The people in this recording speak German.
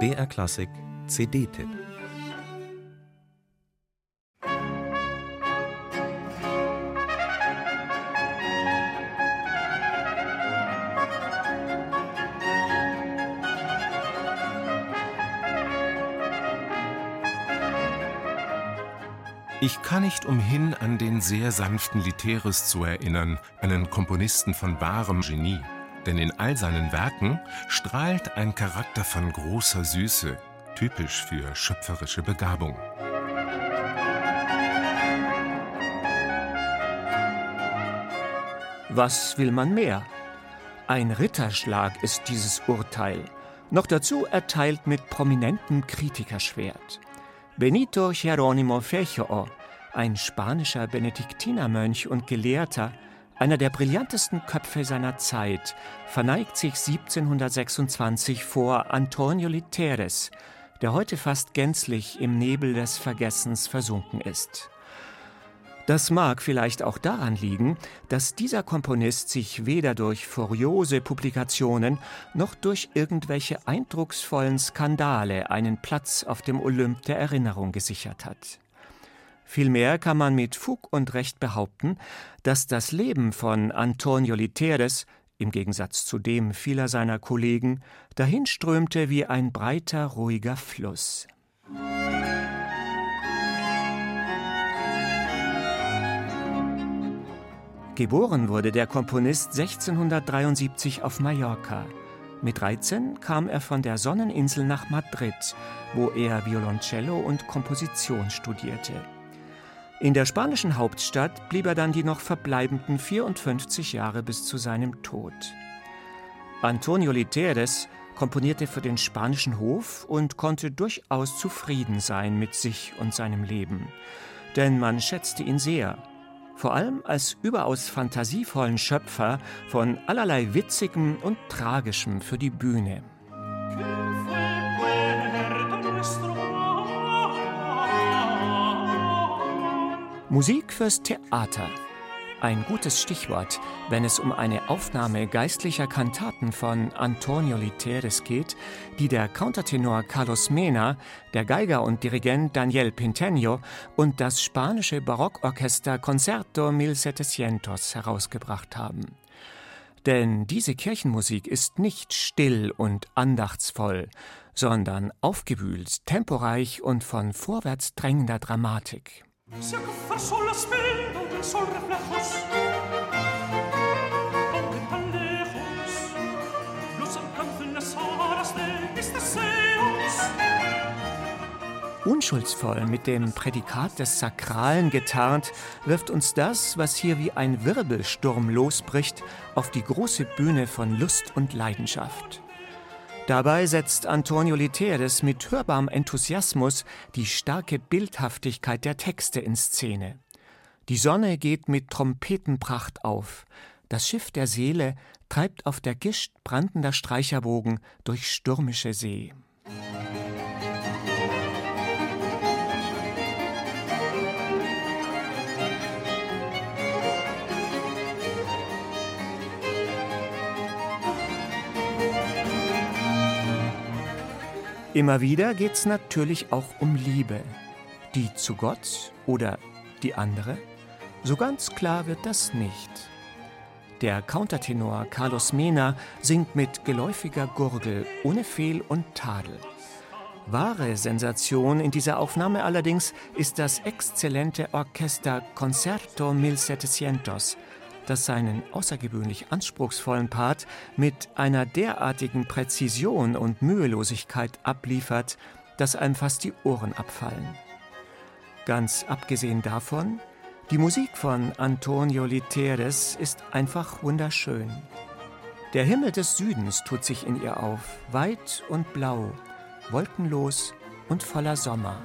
BR Klassik CD-Tipp Ich kann nicht umhin, an den sehr sanften Literis zu erinnern, einen Komponisten von wahrem Genie. Denn in all seinen Werken strahlt ein Charakter von großer Süße, typisch für schöpferische Begabung. Was will man mehr? Ein Ritterschlag ist dieses Urteil, noch dazu erteilt mit prominentem Kritikerschwert. Benito Jerónimo Feijoo, ein spanischer Benediktinermönch und Gelehrter, einer der brillantesten Köpfe seiner Zeit, verneigt sich 1726 vor Antonio Literes, der heute fast gänzlich im Nebel des Vergessens versunken ist. Das mag vielleicht auch daran liegen, dass dieser Komponist sich weder durch furiose Publikationen noch durch irgendwelche eindrucksvollen Skandale einen Platz auf dem Olymp der Erinnerung gesichert hat. Vielmehr kann man mit Fug und Recht behaupten, dass das Leben von Antonio Literes im Gegensatz zu dem vieler seiner Kollegen dahinströmte wie ein breiter, ruhiger Fluss. Geboren wurde der Komponist 1673 auf Mallorca. Mit 13 kam er von der Sonneninsel nach Madrid, wo er Violoncello und Komposition studierte. In der spanischen Hauptstadt blieb er dann die noch verbleibenden 54 Jahre bis zu seinem Tod. Antonio Literes komponierte für den spanischen Hof und konnte durchaus zufrieden sein mit sich und seinem Leben, denn man schätzte ihn sehr vor allem als überaus fantasievollen Schöpfer von allerlei Witzigem und Tragischem für die Bühne. Musik fürs Theater ein gutes Stichwort, wenn es um eine Aufnahme geistlicher Kantaten von Antonio Literes geht, die der Countertenor Carlos Mena, der Geiger und Dirigent Daniel Pinteño und das spanische Barockorchester Concerto 1700 herausgebracht haben. Denn diese Kirchenmusik ist nicht still und andachtsvoll, sondern aufgewühlt, temporeich und von vorwärts drängender Dramatik. Se acoffa sol la spenda del sol reflejos Aunque tan lejos Los alcancen las aras de mis deseos Unschuldsvoll mit dem Prädikat des Sakralen getarnt, wirft uns das, was hier wie ein Wirbelsturm losbricht, auf die große Bühne von Lust und Leidenschaft. Dabei setzt Antonio Literes mit hörbarem Enthusiasmus die starke Bildhaftigkeit der Texte in Szene. Die Sonne geht mit Trompetenpracht auf. Das Schiff der Seele treibt auf der Gischt brandender Streicherbogen durch stürmische See. Immer wieder geht es natürlich auch um Liebe. Die zu Gott oder die andere? So ganz klar wird das nicht. Der Countertenor Carlos Mena singt mit geläufiger Gurgel, ohne Fehl und Tadel. Wahre Sensation in dieser Aufnahme allerdings ist das exzellente Orchester Concerto 1700, das seinen außergewöhnlich anspruchsvollen Part mit einer derartigen Präzision und Mühelosigkeit abliefert, dass einem fast die Ohren abfallen. Ganz abgesehen davon, die Musik von Antonio Literes ist einfach wunderschön. Der Himmel des Südens tut sich in ihr auf, weit und blau, wolkenlos und voller Sommer.